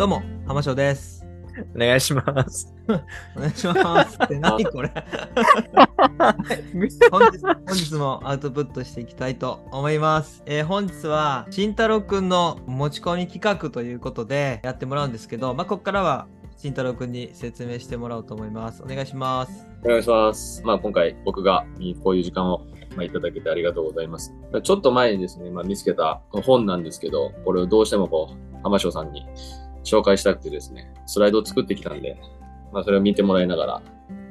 どうも、浜翔です。お願いします。お願いします。って何これ？本日本日もアウトプットしていきたいと思います。えー本日は、慎太郎くんの持ち込み企画ということでやってもらうんですけど、まあ、ここからは慎太郎くんに説明してもらおうと思います。お願いします。お願いします。まあ今回僕がこういう時間をまあいただけてありがとうございます。ちょっと前にですね、まあ、見つけた本なんですけど、これをどうしてもこう、浜翔さんに紹介したくてですね、スライドを作ってきたんで、まあそれを見てもらいながら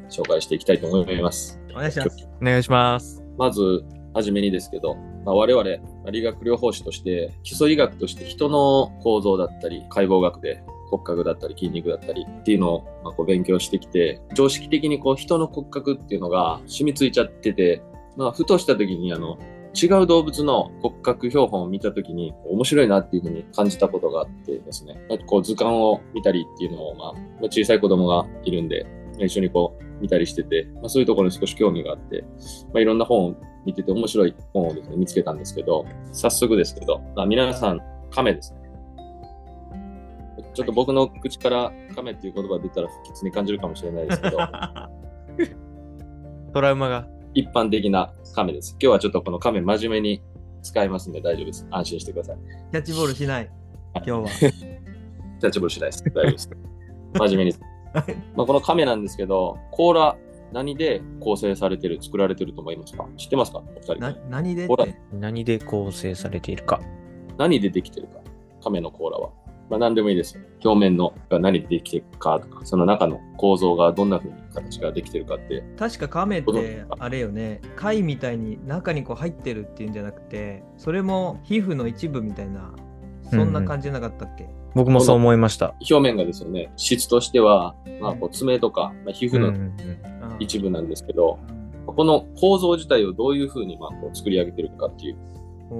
紹介していきたいと思います。お願いします。お願いします。まず、はじめにですけど、まあ、我々、理学療法士として、基礎医学として人の構造だったり、解剖学で骨格だったり筋肉だったりっていうのをまあこう勉強してきて、常識的にこう人の骨格っていうのが染みついちゃってて、まあ、ふとした時にあの、違う動物の骨格標本を見た時に面白いなっていうふうに感じたことがあってですね、こう図鑑を見たりっていうのを、まあ、小さい子供がいるんで、一緒にこう見たりしてて、まあ、そういうところに少し興味があって、まあ、いろんな本を見てて面白い本をですね、見つけたんですけど、早速ですけど、まあ、皆さん、亀ですね。ちょっと僕の口から亀っていう言葉が出たら不吉に感じるかもしれないですけど、トラウマが。一般的な亀です。今日はちょっとこの亀真面目に使いますんで大丈夫です。安心してください。キャッチボールしない。今日は。キャッチボールしないです。大丈夫です。真面目に。まあこの亀なんですけど、甲羅何で構成されてる、作られてると思いますか？知ってますか？お二人。な何で何で構成されているか。何でできてるか？亀の甲羅は。まあ何でもいいですよ。表面のが何でできてるかとか、その中の構造がどんな風に形ができてるかって。確か亀ってあれよね貝みたいに中にこう入ってるっていうんじゃなくてそれも皮膚の一部みたいなそんな感じじゃなかったっけ、僕もそう思いました。表面がですよね、質としては、まあこう爪とか、まあ、皮膚のうんうんうん一部なんですけど、うんこの構造自体をどういう風にまあこう作り上げてるかっていう。う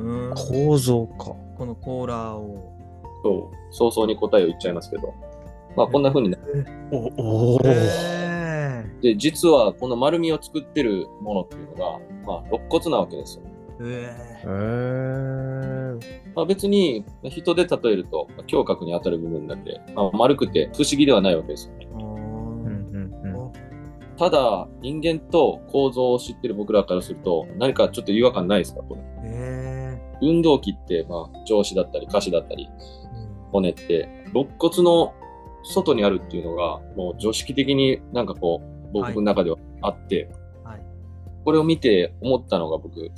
うんん構造か。このコーラをそう、早々に答えを言っちゃいますけど。まあこんな風になおおえで、実はこの丸みを作ってるものっていうのが、まあ肋骨なわけですよ。ー、ええー、まあ、別に人で例えると、まあ胸郭に当たる部分なんで、まあ、丸くて不思議ではないわけですよね。ー、おうんーうんうん。おただ、人間と構造を知ってる僕らからすると、何かちょっと違和感ないですかこれ。え運動器って、まあ、上肢だったり、下肢だったり、骨って、肋骨の外にあるっていうのが、もう常識的になんかこう、僕の中ではあって、はい。これを見て思ったのが僕、肋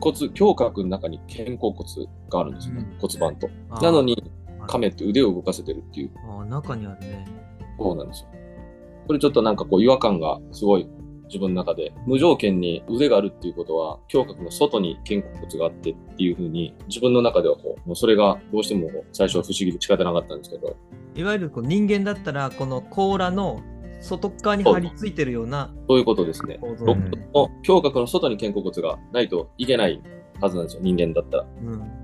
骨、胸郭の中に肩甲骨があるんですよね、うん。骨盤と。なのに、はい。亀って腕を動かせてるっていう、あー中にあるね。そうなんですよ。これちょっとなんかこう違和感がすごい自分の中で、無条件に腕があるっていうことは、胸郭の外に肩甲骨があってっていうふうに、自分の中ではこう、もうそれがどうしても最初は不思議で仕方なかったんですけど、いわゆるこう人間だったらこの甲羅の外側に張り付いてるようなそういうことですね。肋骨の胸郭の外に肩甲骨がないといけないはずなんですよ、人間だったら。うん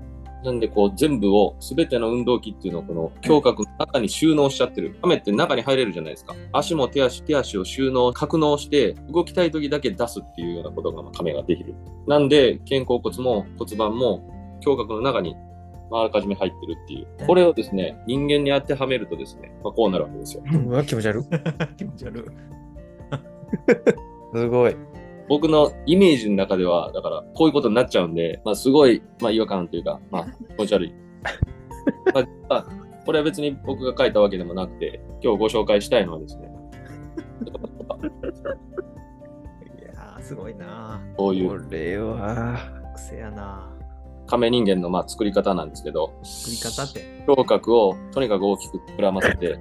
なんでこう全部を、すべての運動器っていうのをこの胸郭の中に収納しちゃってる。亀って中に入れるじゃないですか。足も手足、手足を収納、格納して、動きたい時だけ出すっていうようなことがまあ亀ができる。なんで、肩甲骨も骨盤も胸郭の中にまああらかじめ入ってるっていう。これをですね、人間に当てはめるとですね、まあ、こうなるわけですよ。うわ、気持ち悪い。気持ち悪い すごい。僕のイメージの中では、だから、こういうことになっちゃうんで、まあ、すごい、まあ、違和感というか、まあ、気持ち悪い。まあまあ、これは別に僕が書いたわけでもなくて、今日ご紹介したいのはですね、いやーすごいなこういこうれは。癖やな亀人間のまあ作り方なんですけど、作り方って胸郭をとにかく大きく膨らませて、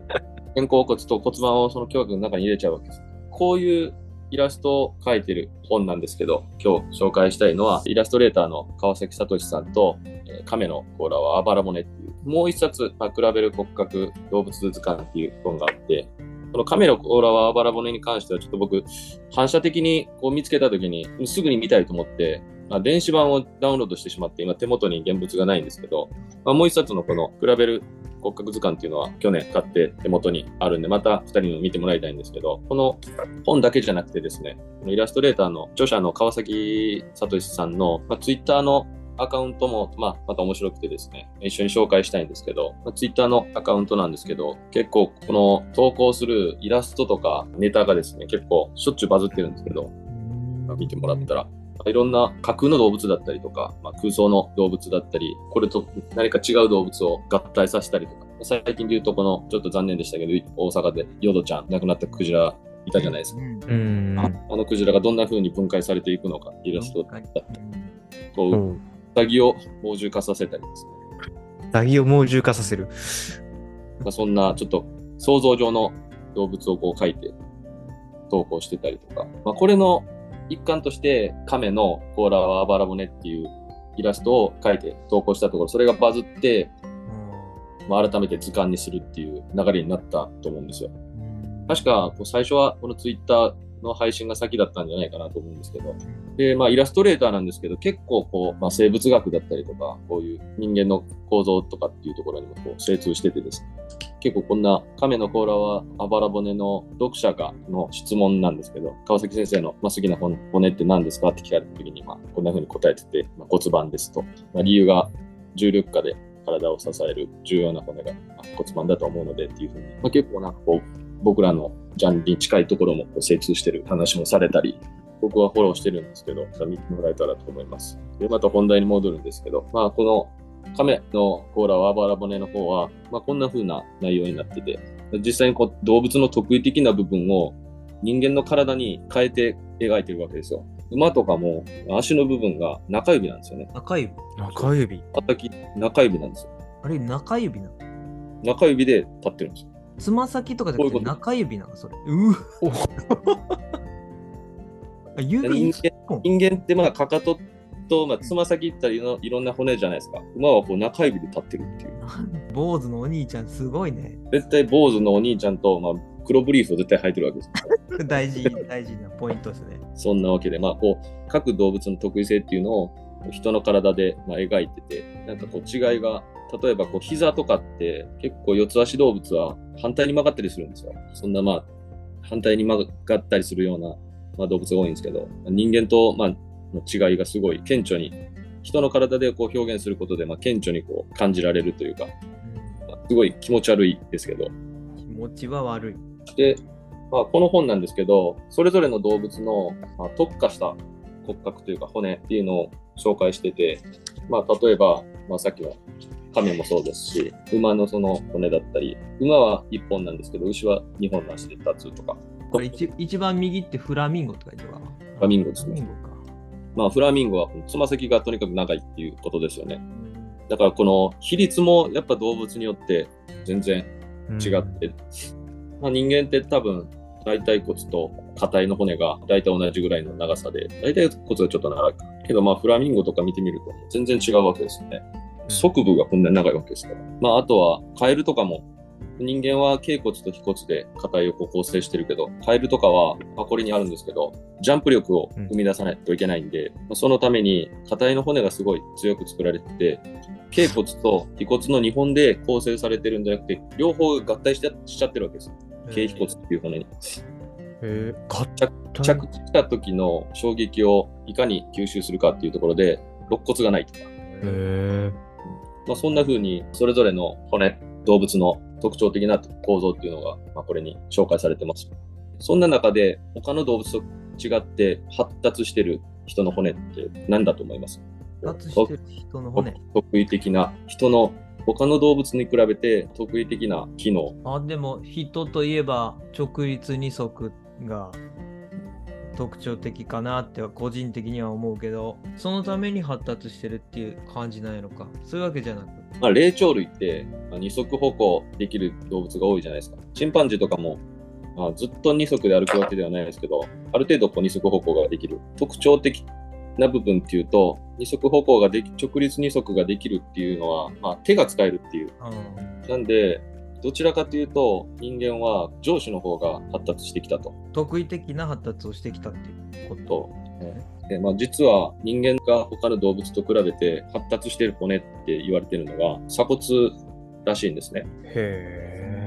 肩甲骨と骨盤をその胸郭の中に入れちゃうわけです。こういうイラストを描いてる本なんですけど、今日紹介したいのは、イラストレーターの川崎聡さんと、えー亀の甲羅はあばら骨っていう、もう一冊、まあ、比べる骨格動物図鑑っていう本があって、この亀の甲羅はあばら骨に関してはちょっと僕、反射的にこう見つけた時にすぐに見たいと思って、まあ、電子版をダウンロードしてしまって、今手元に現物がないんですけど、まあ、もう一冊のこの比べる骨格図鑑っていうのは去年買って手元にあるんで、また二人にも見てもらいたいんですけど、この本だけじゃなくてですね、このイラストレーターの著者の川崎聡さんの、まあ、ツイッターのアカウントも、まあ、また面白くてですね、一緒に紹介したいんですけど、まあ、Twitter のアカウントなんですけど、結構この投稿するイラストとかネタがですね、結構しょっちゅうバズってるんですけど、見てもらったら、いろんな架空の動物だったりとか、まあ、空想の動物だったり、これと何か違う動物を合体させたりとか、最近で言うとこの、ちょっと残念でしたけど、大阪でヨドちゃん、亡くなったクジラいたじゃないですか。うんうん。あのクジラがどんな風に分解されていくのか、イラストだったり、こう、う。うんさぎを猛獣化させたりですね。ダギを猛獣化させる。まあ、そんなちょっと想像上の動物をこう描いて投稿してたりとか、まあ、これの一環として亀の甲羅はあばら骨っていうイラストを描いて投稿したところ、それがバズって、まあ、改めて図鑑にするっていう流れになったと思うんですよ。確か最初はこのツイッターの配信が先だったんじゃないかなと思うんですけど、で、まあイラストレーターなんですけど、結構こう、まあ生物学だったりとか、こういう人間の構造とかっていうところにもこう精通しててですね、結構こんな亀の甲羅はあばら骨の読者がの質問なんですけど、川崎先生の、まあ、好きな骨って何ですかって聞かれた時に、まあこんな風に答えてて、まあ、骨盤ですと。まあ、理由が重力下で体を支える重要な骨が骨盤だと思うのでっていう風に、まあ、結構なんかこう、僕らのジャンルに近いところもこう精通してる話もされたり、僕はフォローしてるんですけど、見てもらえたらと思います。で、また本題に戻るんですけど、まあ、この亀の甲羅はあばら骨の方は、まあ、こんな風な内容になってて、実際にこう動物の特異的な部分を人間の体に変えて描いてるわけですよ。馬とかも足の部分が中指なんですよね。中指。中指。叩き中指なんですよ。あれ、中指なの？中指で立ってるんですよ。つま先とかじゃなくてこういうこと中指なの？それ。うわあ指一本。人間ってまあかかとと、まあ、つま先ったりのいろんな骨じゃないですか。馬はこう中指で立ってるっていう。坊主のお兄ちゃんすごいね。絶対坊主のお兄ちゃんと、まあ、黒ブリーフを絶対履いてるわけです。大事、大事なポイントですね。そんなわけで、まあ、こう、各動物の特異性っていうのを人の体で、まあ、描いてて、なんかこう違いが、例えばこう膝とかって結構四つ足動物は反対に曲がったりするんですよ。そんなまあ、反対に曲がったりするような、まあ、動物が多いんですけど、人間と、まあ、の違いがすごい顕著に、人の体でこう表現することで、まあ、顕著にこう感じられるというか、まあすごい気持ち悪いですけど、気持ちは悪い。で、まあ、この本なんですけど、それぞれの動物の、まあ、特化した骨格というか骨っていうのを紹介してて、まあ、例えば、まあ、さっきの亀もそうですし、馬のその骨だったり、馬は1本なんですけど、牛は2本の足で立つとか、一一番右ってフラミンゴって書いてるわ。フラミンゴですね。フラミンゴか。まあ、フラミンゴはつま先がとにかく長いっていうことですよね。だからこの比率もやっぱ動物によって全然違って、まあ、人間って多分大腿骨と下体の骨が大体同じぐらいの長さで、大腿骨がちょっと長いか。けどまあフラミンゴとか見てみると全然違うわけですよね。側部がこんなに長いわけですから。まああとはカエルとかも人間は頸骨と腓骨で下体を構成してるけど、カエルとかは、まあ、これにあるんですけど、ジャンプ力を生み出さないといけないんで、まあそのために下体の骨がすごい強く作られてて、頸骨と腓骨の2本で構成されてるんじゃなくて、両方が合体しちゃしちゃってるわけです。頸腓骨っていう骨に。えー、合着着地した時の衝撃をいかに吸収するかっていうところで、肋骨がないとか。えまあ、そんな風に、それぞれの骨、動物の特徴的な構造っていうのが、まあ、これに紹介されてます。そんな中で、他の動物と違って発達してる人の骨って何だと思います？発達してる人の骨。特異的な、人の他の動物に比べて特異的な機能。あ、でも人といえば直立二足が特徴的かなっては個人的には思うけど、そのために発達してるっていう感じなんやろか。そういうわけじゃなく。まあ、霊長類って、まあ二足歩行できる動物が多いじゃないですか。チンパンジーとかも、まあ、ずっと二足で歩くわけではないですけど、ある程度こう二足歩行ができる。特徴的な部分っていうと、二足歩行ができ、直立二足ができるっていうのは、まあ、手が使えるっていう。うん、なんで、どちらかというと、人間は上司の方が発達してきたと。特異的な発達をしてきたっていうこと。でまあ、実は人間が他の動物と比べて発達している骨って言われているのが鎖骨らしいんですね。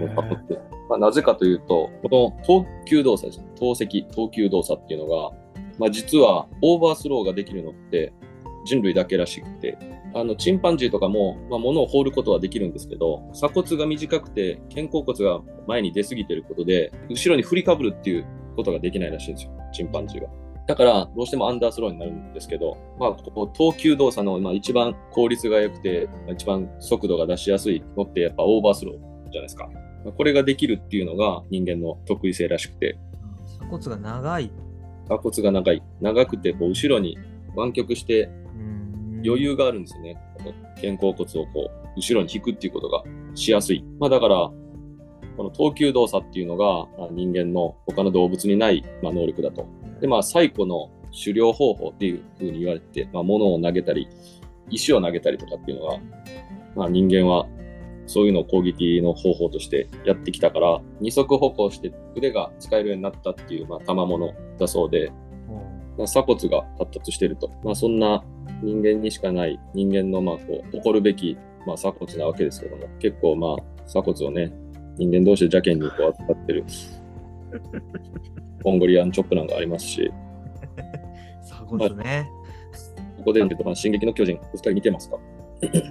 ー、へ鎖骨まあ、なぜかというと、この投球動作ですね。投石、投球動作っていうのが、まあ、実はオーバースローができるのって人類だけらしくて、あのチンパンジーとかも、まあ、物を放ることはできるんですけど、鎖骨が短くて、肩甲骨が前に出過ぎてることで、後ろに振りかぶるっていうことができないらしいんですよ、チンパンジーは。だから、どうしてもアンダースローになるんですけど、まあ、こう投球動作の、まあ、一番効率が良くて、まあ一番速度が出しやすいのって、やっぱオーバースローじゃないですか。まあこれができるっていうのが人間の得意性らしくて、鎖骨が長い。鎖骨が長い。長くて、こう、後ろに湾曲してうん余裕があるんですよね。肩甲骨をこう、後ろに引くっていうことがしやすい。まあだから、この投球動作っていうのがまあ人間の他の動物にない、まあ、能力だと。で、まあ最古の狩猟方法っていうふうに言われて、まあ物を投げたり、石を投げたりとかっていうのが、まあ人間はそういうのを攻撃の方法としてやってきたから、二足歩行して腕が使えるようになったっていう、まあ賜物だそうで、まあ、鎖骨が発達してると。まあ、そんな人間にしかない人間のまあこう誇るべきまあ鎖骨なわけですけども、結構まあ鎖骨をね、人間同士で邪険にこう扱ってる モンゴリアンチョップなんかありますし、鎖骨ね。ここでと、まあ、進撃の巨人、お二人見てますか？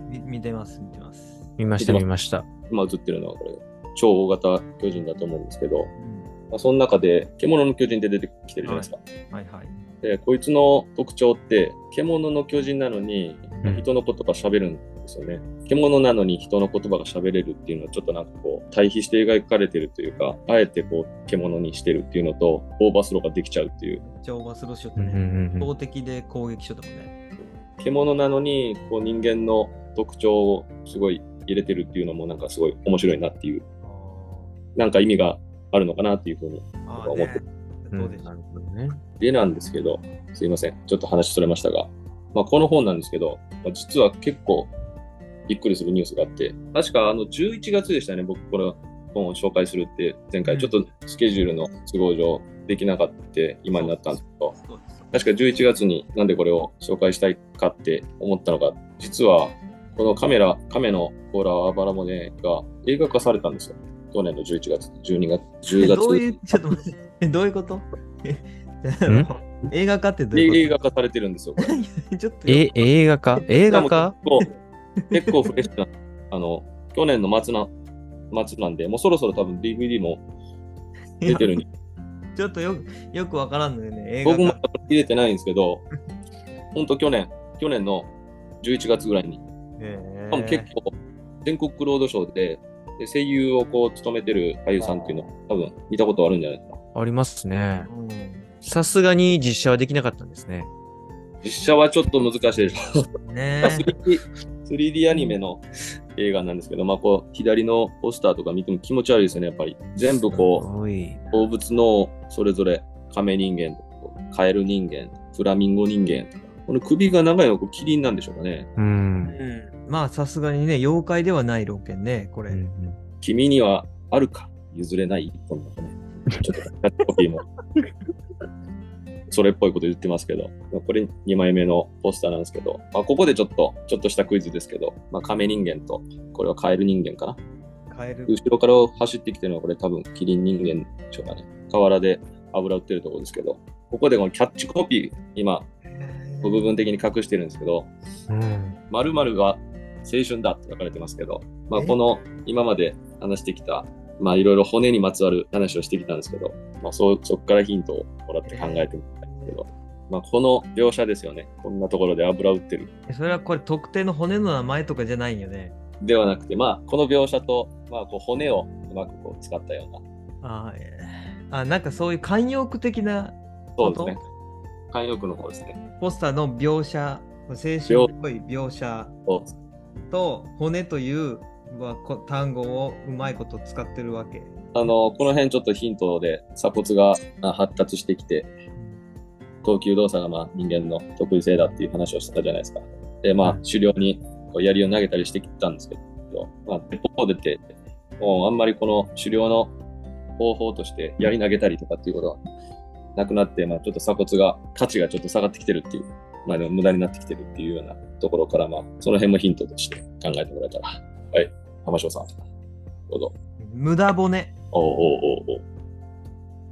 み見てます、見てます。見ました、見ました。今映ってるのはこれ、超大型巨人だと思うんですけど、うんまあ、その中で獣の巨人って出てきてるじゃないですか。はいはい。で、こいつの特徴って、獣の巨人なのにうん人の言葉喋るんですよね。獣なのに人の言葉が喋れるっていうのはちょっとなんかこう、対比して描かれてるというか、あえてこう、獣にしてるっていうのと、オーバースローができちゃうっていう。めっちゃオーバースローしようんうんね。うん標的で攻撃しよったもんね。獣なのに、こう人間の特徴をすごい入れてるっていうのもなんかすごい面白いなっていう、なんか意味があるのかなっていうふうに。あーあーね。うんどうでしょうね。でなんですけど、すいません。ちょっと話それましたが、まあ、この本なんですけど、まあ、実は結構びっくりするニュースがあって、確かあの11月でしたね、僕この本を紹介するって、前回。ちょっとスケジュールの都合上できなかった今になったんですけど、確か11月になんでこれを紹介したいかって思ったのが、実はこのカメラ、亀の甲羅アバラモネが映画化されたんですよ。去年の11月、12月、10月。どういう、ちょっと待って、どういうこと？映画化ってどうでいう映画化されてるんですよ。これ。こ とちょっとえ、映画化？映画化結構フレッシュな、あの、去年の末な、末なんで、もうそろそろ多分 DVD も出てるに。ちょっとよくよくわからんのよね。映画僕も化。入れてないんですけど、ほんと去年、去年の11月ぐらいに、へー多分結構全国ロードショーで、で声優をこう務めてる俳優さんっていうの多分見たことあるんじゃないですか。ありますね。うんさすがに実写はできなかったんですね。実写はちょっと難しいでしょ。ね 3D, 3D アニメの映画なんですけど、まあこう、左のポスターとか見ても気持ち悪いですよね、やっぱり。全部こう。動物のそれぞれ亀人間とかカエル人間フラミンゴ人間とかこの首が長いのはキリンなんでしょうかねうん。うんまあさすがにね、妖怪ではない老犬ね、これ。うん君にはあるか？譲れない？こんなねちょっとキャッチコピーもそれっぽいこと言ってますけど。これ2枚目のポスターなんですけど、まあ、ここでちょっとちょっとしたクイズですけど、まあ、亀人間とこれはカエル人間かな。カエル。後ろから走ってきてるのはこれ多分キリン人間でしょうかね。河原で油売ってるところですけど。ここでこのキャッチコピー今部分的に隠してるんですけど、うん。〇〇が青春だって書かれてますけど、まあ、え？この今まで話してきた、まあ、いろいろ骨にまつわる話をしてきたんですけど、まあ、そそこからヒントをもらって考えてみたんですけど、まあ、この描写ですよね。こんなところで油売ってる。それはこれ特定の骨の名前とかじゃないんよね。ではなくて、まあ、この描写と、まあ、こう骨をうまくこう使ったような、ああ、なんかそういう慣用句的なそうですね。慣用句の方ですね。ポスターの描写、青春っぽい描写と骨という単語をうまいこと使ってるわけ。あの、この辺ちょっとヒントで鎖骨があ発達してきて、投球動作がまあ人間の得意性だっていう話をしてたじゃないですか。で、まあうん、狩猟にこう槍を投げたりしてきたんですけど、まあ、一方でて、もうあんまりこの狩猟の方法として槍投げたりとかっていうことはなくなって、まあ、ちょっと鎖骨が、価値がちょっと下がってきてるっていう、まあ、でも無駄になってきてるっていうようなところから、まあ、その辺もヒントとして考えてもらえたら。はい、浜翔さん、どうぞ。無駄骨。おうおうおうおう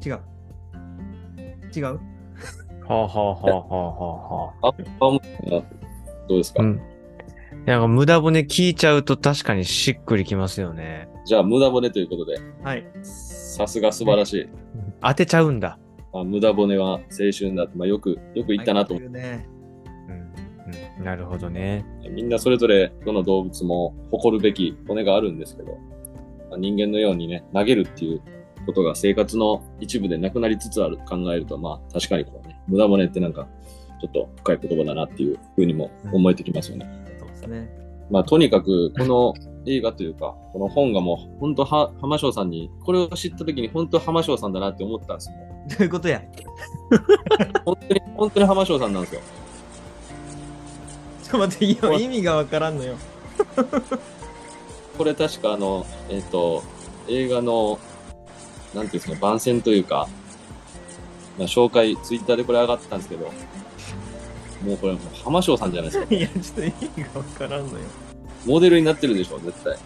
違う。違う？はあはあはあはあはあはあ。あ、どうですか、うん。なんか無駄骨聞いちゃうと確かにしっくりきますよね。じゃあ、無駄骨ということで、はい。さすが素晴らしい。当てちゃうんだ。まあ、無駄骨は青春だって、まあ、よく、よく言ったなと思いうね。うなるほどね。って、みんなそれぞれどの動物も誇るべき骨があるんですけど、まあ人間のようにね、投げるっていうことが生活の一部でなくなりつつあると考えると、まあ確かにこ無駄骨ってなんか、ちょっと深い言葉だなっていうふうにも思えてきますよね。そうですね。まあとにかく、この映画というか、この本がもう、本当は、浜翔さんに、これを知った時に本当浜翔さんだなって思ったんですよ。どういうことや？本当に、本当に浜翔さんなんですよ。ちょっと待って、いや意味がわからんのよ。これ確かあの、えっ、と、映画の、なんていうんですか、番宣というか、まあ、紹介、ツイッターでこれ上がってたんですけど、もうこれ、浜翔さんじゃないですか。いや、ちょっと意味がわからんのよ。モデルになってるでしょ、絶対。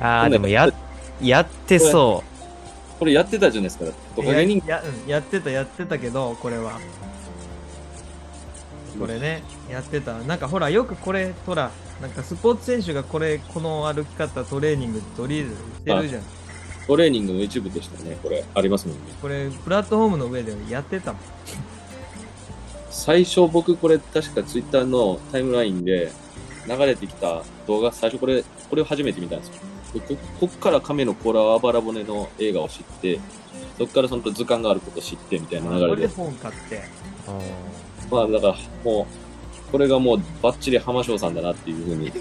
ああ、でもや、やってそこれやってたじゃないですか。トカやゲ人やうんやってた、やってたけど、これは。これね、やってた。なんかほら、よくこれ、ほら、なんかスポーツ選手がこれ、この歩き方、トレーニング取り入れてるじゃん。トレーニングの一部としてね、これありますもんね。これ、プラットフォームの上でやってたもん。最初僕これ確かツイッターのタイムラインで流れてきた動画、最初これ、これを初めて見たんですよ。でここっから亀の甲羅あばら骨の映画を知って、そこからその図鑑があることを知ってみたいなこ流れで。れで本買って。まあだからもう、これがもうバッチリ浜翔さんだなっていうふうに、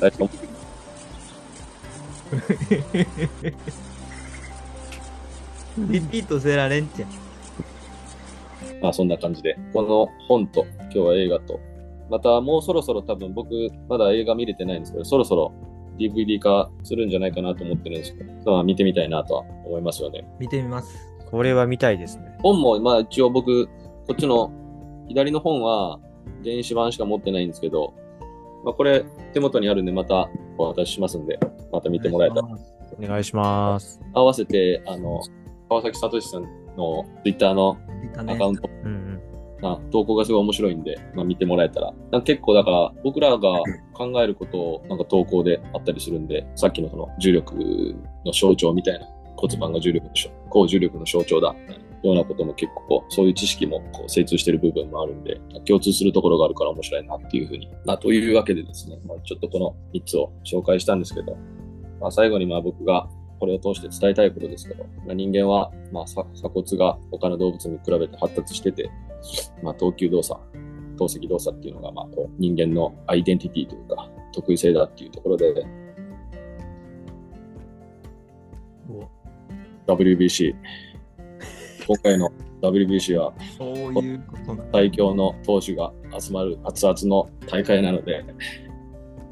最初 リピートせられんちゃん。まあそんな感じで、この本と今日は映画と、またもうそろそろ多分僕まだ映画見れてないんですけど、そろそろ DVD 化するんじゃないかなと思ってるんですけど、まあ見てみたいなとは思いますよね。見てみます。ーこれは見たいですね。本もまあ一応僕、こっちの左の本は電子版しか持ってないんですけど、まあこれ手元にあるんでまたお渡ししますんで、また見てもらえたら。お願いします。合わせて、あの、川崎聡さんの Twitter の見たねアカウントうんうん。まあ、投稿がすごい面白いんで、まあ、見てもらえたら。なんか結構だから、僕らが考えることをなんか投稿であったりするんで、さっきのその重力の象徴みたいな、骨盤が重力の象、高重力の象徴だ、ようなことも結構そういう知識もこう精通してる部分もあるんで、共通するところがあるから面白いなっていうふうに。まあ、というわけでですね、まあ、ちょっとこの3つを紹介したんですけど、まあ、最後にまあ僕がこれを通して伝えたいことですけど、まあ、人間は、まあ、さ鎖骨が他の動物に比べて発達してて、まあ、投球動作、投石動作っていうのが、まあ、こう人間のアイデンティティというか、得意性だっていうところで、お WBC、今回の WBC は。最強の投手が集まる熱々の大会なので、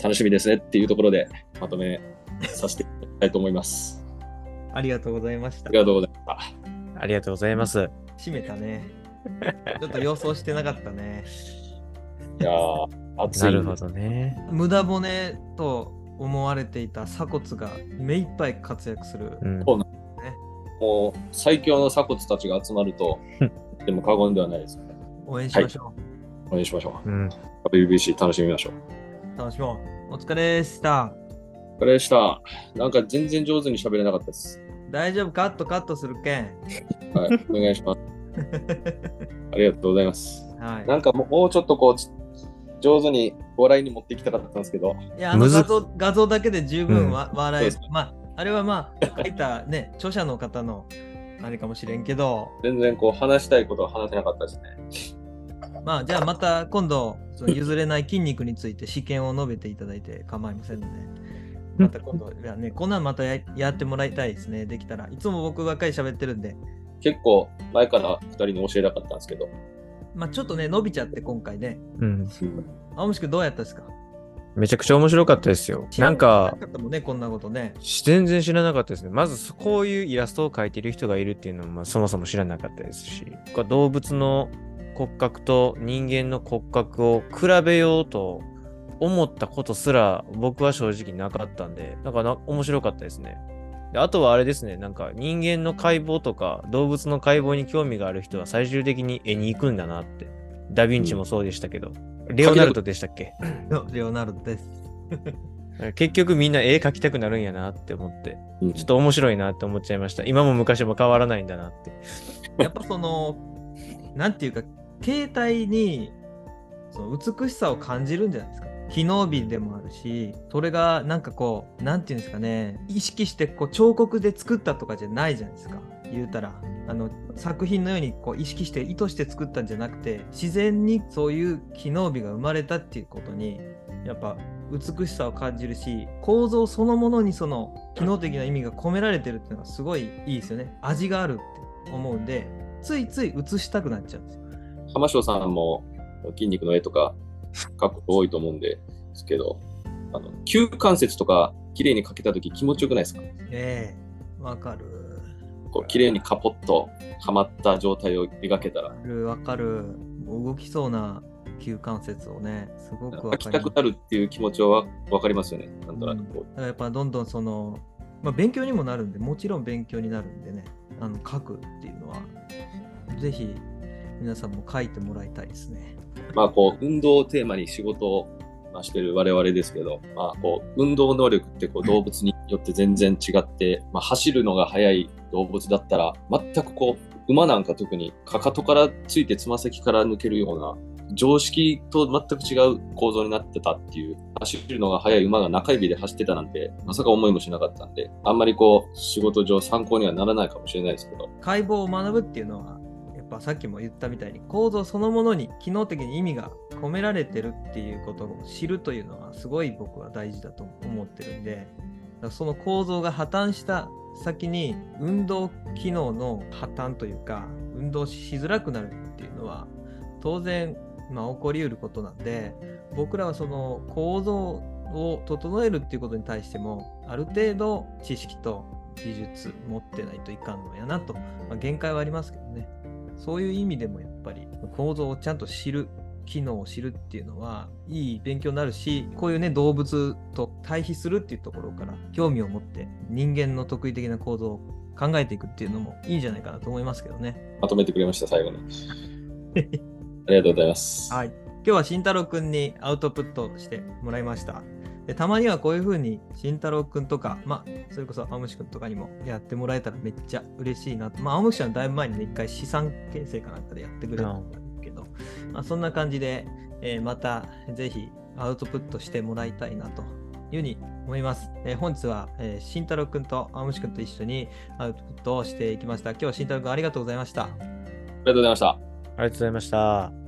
楽しみですねっていうところでまとめさせていただきたいと思います。ありがとうございましたあり。がとうございました。ありがとうございます。閉めたね。ちょっと予想してなかったね。いやー、熱ないるほんです。どね。無駄骨と思われていた鎖骨が目いっぱい活躍する。うん。もう最強の鎖骨たちが集まるとうん、でも過言ではないですよね。応援しましょお願いしましょうん。う。WBC 楽しみましょう。う。楽しもう。お疲れでした。お疲れでした。なんか全然上手に喋れなかったです。大丈夫、カットカットするけん。はい、お願いします。ありがとうございます。はい。なんかもうもうちょっとこう、ち上手に笑いに持っていきたかったんですけど、いや、あの画像画像だけで十分わ、笑える。まあ、あれはまあ、書いたね、著者の方のあれかもしれんけど、全然こう話したいことは話せなかったですね。まあ、じゃあまた今度、その譲れない筋肉について試験を述べていただいて構いませんので、また今度、いやね、こんなんまたややってもらいたいですね、できたら。いつも僕ばっかり喋ってるんで、結構前から2人に教えたかったんですけど、まあちょっとね、伸びちゃって今回ね。うん。青虫くんどうやったですか？めちゃくちゃ面白かったですよ。なんか知ら、なかったもんね、こんなことね。全然知らなかったですね。まず、こういうイラストを描いてる人がいるっていうのも、まあ、そもそも知らなかったですし、動物の骨格と人間の骨格を比べようと思ったことすら僕は正直なかったんで、なんかな面白かったですね。であとはあれですね、なんか人間の解剖とか動物の解剖に興味がある人は最終的に絵に行くんだなってダヴィンチもそうでしたけど、レオナルドでしたっけ？レオナルドです。結局みんな絵描きたくなるんやなって思って、うんちょっと面白いなって思っちゃいました。今も昔も変わらないんだなって。やっぱその、なんていうか、携帯にその美しさを感じるんじゃないですか。機能美でもあるし、それがなんかこう、なんていうんですかね、意識してこう彫刻で作ったとかじゃないじゃないですか。言うたら。あの作品のようにこう意識して意図して作ったんじゃなくて自然にそういう機能美が生まれたっていうことにやっぱ美しさを感じるし構造そのものにその機能的な意味が込められてるっていうのはすごいいいですよね味があるって思うんでついつい映したくなっちゃうんですよ浜翔さんも筋肉の絵とか描くこと多いと思うんですけど、あの、旧関節とか綺麗に描けたとき気持ちよくないですか？ええわかる。こう綺麗にカポッとはまった状態を描けたら。わ、かる。わか動きそうな旧関節をねすごくわかりたくなるっていう気持ちはわかりますよね。なんとなくこだからやっぱどんどんその、まあ、勉強にもなるんでもちろん勉強になるんでね。あの書くっていうのはぜひ皆さんも書いてもらいたいですね。う。まあこう、運動をテーマに仕事をまあしてる我々ですけど、まあこう、運動能力ってこう動物によって全然違って、まあ走るのが速い動物だったら、全くこう、馬なんか特にかかとからついてつま先から抜けるような、常識と全く違う構造になってたっていう、走るのが速い馬が中指で走ってたなんて、まさか思いもしなかったんで、あんまりこう、仕事上参考にはならないかもしれないですけど、解剖を学ぶっていうのはさっきも言ったみたいに構造そのものに機能的に意味が込められてるっていうことを知るというのはすごい僕は大事だと思ってるんでその構造が破綻した先に運動機能の破綻というか運動しづらくなるっていうのは当然まあ起こりうることなんで僕らはその構造を整えるっていうことに対してもある程度知識と技術持ってないといかんのやなと、まあ、限界はありますけどね。そういう意味でもやっぱり構造をちゃんと知る機能を知るっていうのはいい勉強になるしこういうね動物と対比するっていうところから興味を持って人間の得意的な構造を考えていくっていうのもいいんじゃないかなと思いますけどね。まとめてくれました、最後に。ありがとうございます。はい。今日は慎太郎くんにアウトプットしてもらいました。でたまにはこういう風に慎太郎くんとか、まあ、それこそ青虫くんとかにもやってもらえたらめっちゃ嬉しいなと。まあ、青虫はだいぶ前にね、一回資産形成かなんかでやってくれたんだけど、まあ、そんな感じで、えーまたぜひアウトプットしてもらいたいなというふうに思います。えー本日は、えー、慎太郎くんと青虫くんと一緒にアウトプットをしていきました。今日は慎太郎くんありがとうございました。ありがとうございました。ありがとうございました。